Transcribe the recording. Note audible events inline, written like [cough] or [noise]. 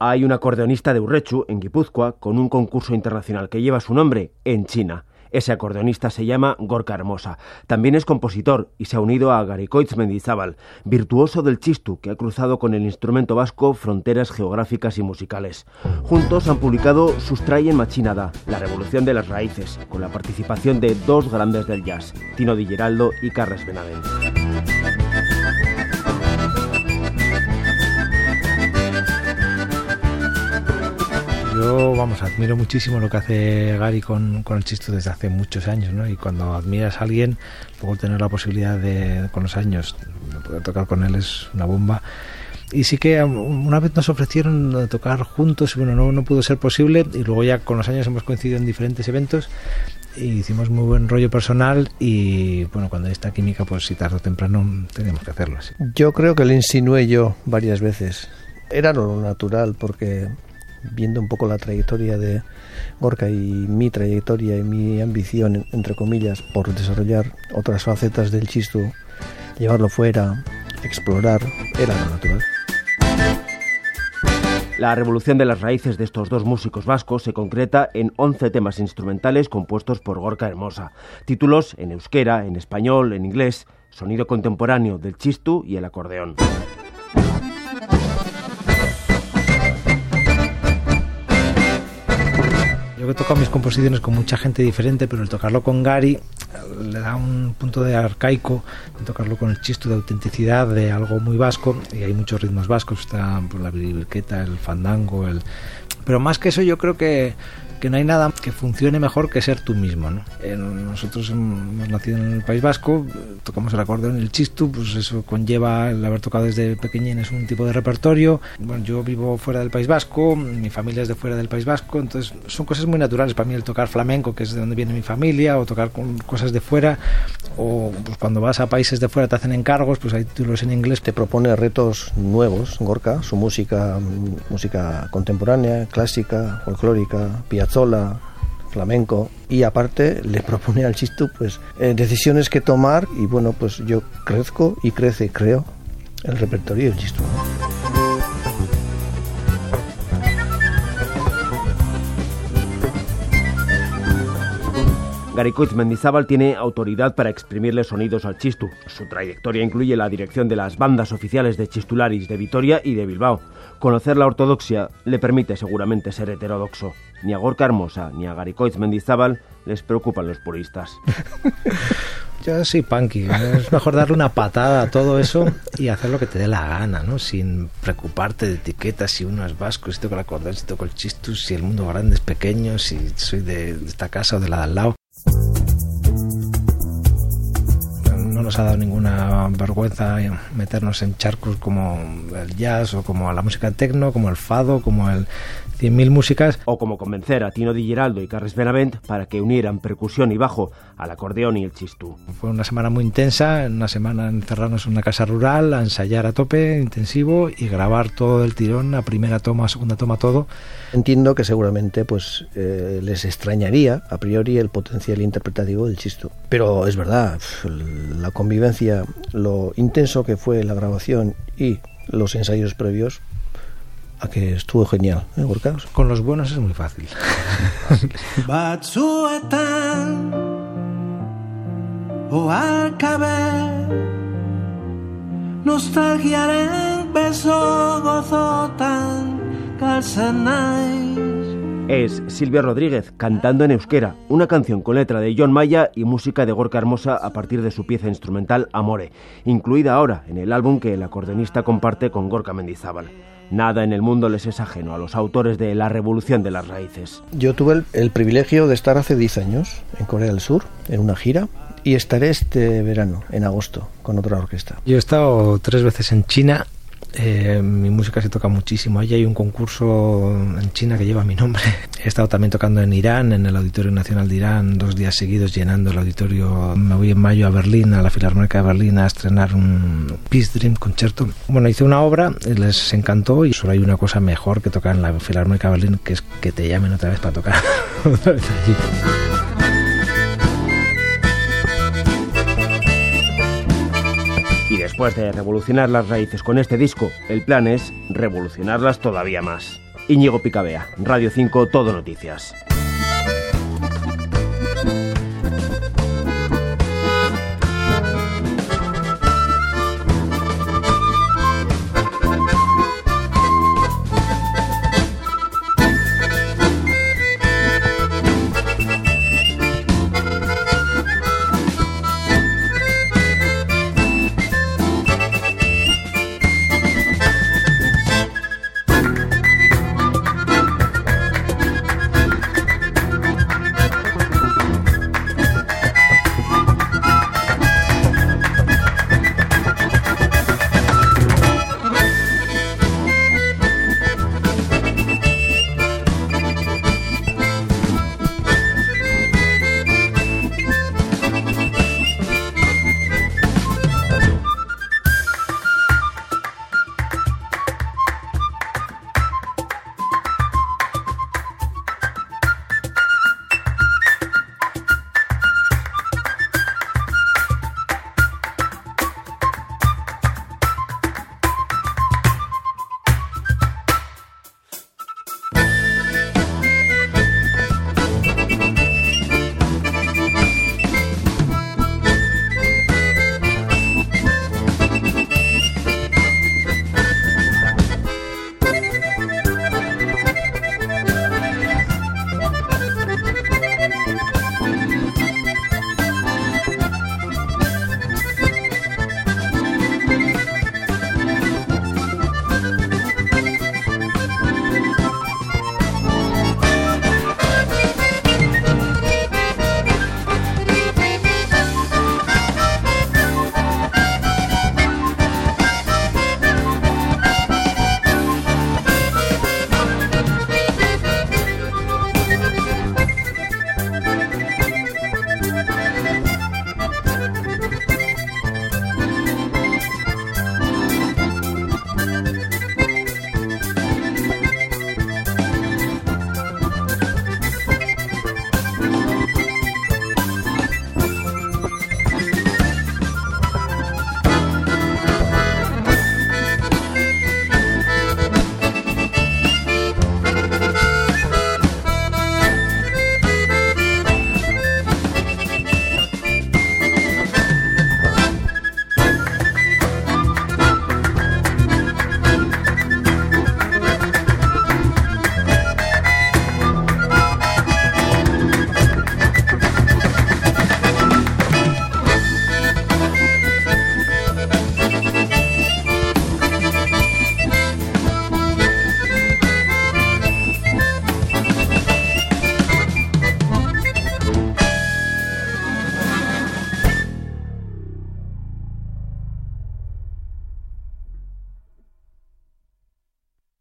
Hay un acordeonista de Urrechu, en Guipúzcoa, con un concurso internacional que lleva su nombre en China. Ese acordeonista se llama Gorka Hermosa. También es compositor y se ha unido a Garicoitz Mendizábal, virtuoso del chistu que ha cruzado con el instrumento vasco fronteras geográficas y musicales. Juntos han publicado Sustrayen Machinada, La Revolución de las Raíces, con la participación de dos grandes del jazz, Tino Di Geraldo y Carles Benavent. Yo, vamos, admiro muchísimo lo que hace Gary con, con el chisto desde hace muchos años, ¿no? Y cuando admiras a alguien, luego tener la posibilidad de, con los años, de poder tocar con él es una bomba. Y sí que una vez nos ofrecieron tocar juntos, bueno, no, no pudo ser posible, y luego ya con los años hemos coincidido en diferentes eventos, y hicimos muy buen rollo personal y bueno, cuando hay esta química, pues si tarde o temprano tenemos que hacerlo así. Yo creo que le insinué yo varias veces. Era lo natural porque viendo un poco la trayectoria de Gorka y mi trayectoria y mi ambición, entre comillas, por desarrollar otras facetas del chisto, llevarlo fuera, explorar, era lo natural. La revolución de las raíces de estos dos músicos vascos se concreta en 11 temas instrumentales compuestos por Gorka Hermosa. Títulos en euskera, en español, en inglés, sonido contemporáneo del chistu y el acordeón. Yo he tocado mis composiciones con mucha gente diferente, pero el tocarlo con Gary le da un punto de arcaico, tocarlo con el chisto de autenticidad de algo muy vasco, y hay muchos ritmos vascos, está pues, la birqueta, el fandango, el... pero más que eso yo creo que que no hay nada que funcione mejor que ser tú mismo. ¿no? Nosotros hemos nacido en el País Vasco, tocamos el acordeón, el chistu, pues eso conlleva el haber tocado desde pequeñín es un tipo de repertorio. Bueno, yo vivo fuera del País Vasco, mi familia es de fuera del País Vasco, entonces son cosas muy naturales para mí el tocar flamenco, que es de donde viene mi familia, o tocar con cosas de fuera, o pues cuando vas a países de fuera te hacen encargos, pues hay títulos en inglés. Te propone retos nuevos, Gorka, su música, música contemporánea, clásica, folclórica, piazzolla, flamenco y aparte le propone al chistu pues eh, decisiones que tomar y bueno pues yo crezco y crece creo el repertorio del chistu. Garicoitz Mendizábal tiene autoridad para exprimirle sonidos al chistu. Su trayectoria incluye la dirección de las bandas oficiales de Chistularis de Vitoria y de Bilbao. Conocer la ortodoxia le permite seguramente ser heterodoxo. Ni a Gorka Hermosa ni a Garicoitz Mendizábal les preocupan los puristas. [laughs] Yo soy punky, es mejor darle una patada a todo eso y hacer lo que te dé la gana, ¿no? Sin preocuparte de etiquetas, si uno es vasco, si toco el acordeón, si toco el chistus, si el mundo grande es pequeño, si soy de esta casa o de la de al lado. No nos ha dado ninguna vergüenza meternos en charcos como el jazz o como la música techno, como el fado, como el 100.000 músicas. O como convencer a Tino Di Giraldo y Carles Benavent para que unieran percusión y bajo al acordeón y el chistú. Fue una semana muy intensa, una semana encerrarnos en una casa rural, a ensayar a tope, intensivo y grabar todo el tirón, a primera toma, segunda toma, todo. Entiendo que seguramente pues eh, les extrañaría a priori el potencial interpretativo del chisto. Pero es verdad, la convivencia, lo intenso que fue la grabación y los ensayos previos, a que estuvo genial, ¿eh? Con los buenos es muy fácil. [laughs] Batzuetan oarkabe Nostalgiaren beso gozotan galtzen naiz Es Silvia Rodríguez cantando en euskera, una canción con letra de John Maya y música de Gorka Hermosa a partir de su pieza instrumental Amore, incluida ahora en el álbum que el acordeonista comparte con Gorka Mendizábal. Nada en el mundo les es ajeno a los autores de La Revolución de las Raíces. Yo tuve el, el privilegio de estar hace 10 años en Corea del Sur, en una gira, y estaré este verano, en agosto, con otra orquesta. Yo he estado tres veces en China. Eh, mi música se toca muchísimo. Allí hay un concurso en China que lleva mi nombre. [laughs] He estado también tocando en Irán, en el Auditorio Nacional de Irán, dos días seguidos llenando el auditorio. Me voy en mayo a Berlín, a la Filarmónica de Berlín, a estrenar un Peace Dream concierto. Bueno, hice una obra, les encantó y solo hay una cosa mejor que tocar en la Filarmónica de Berlín, que es que te llamen otra vez para tocar [laughs] otra vez allí. Después de revolucionar las raíces con este disco, el plan es revolucionarlas todavía más. Íñigo Picabea, Radio 5, Todo Noticias.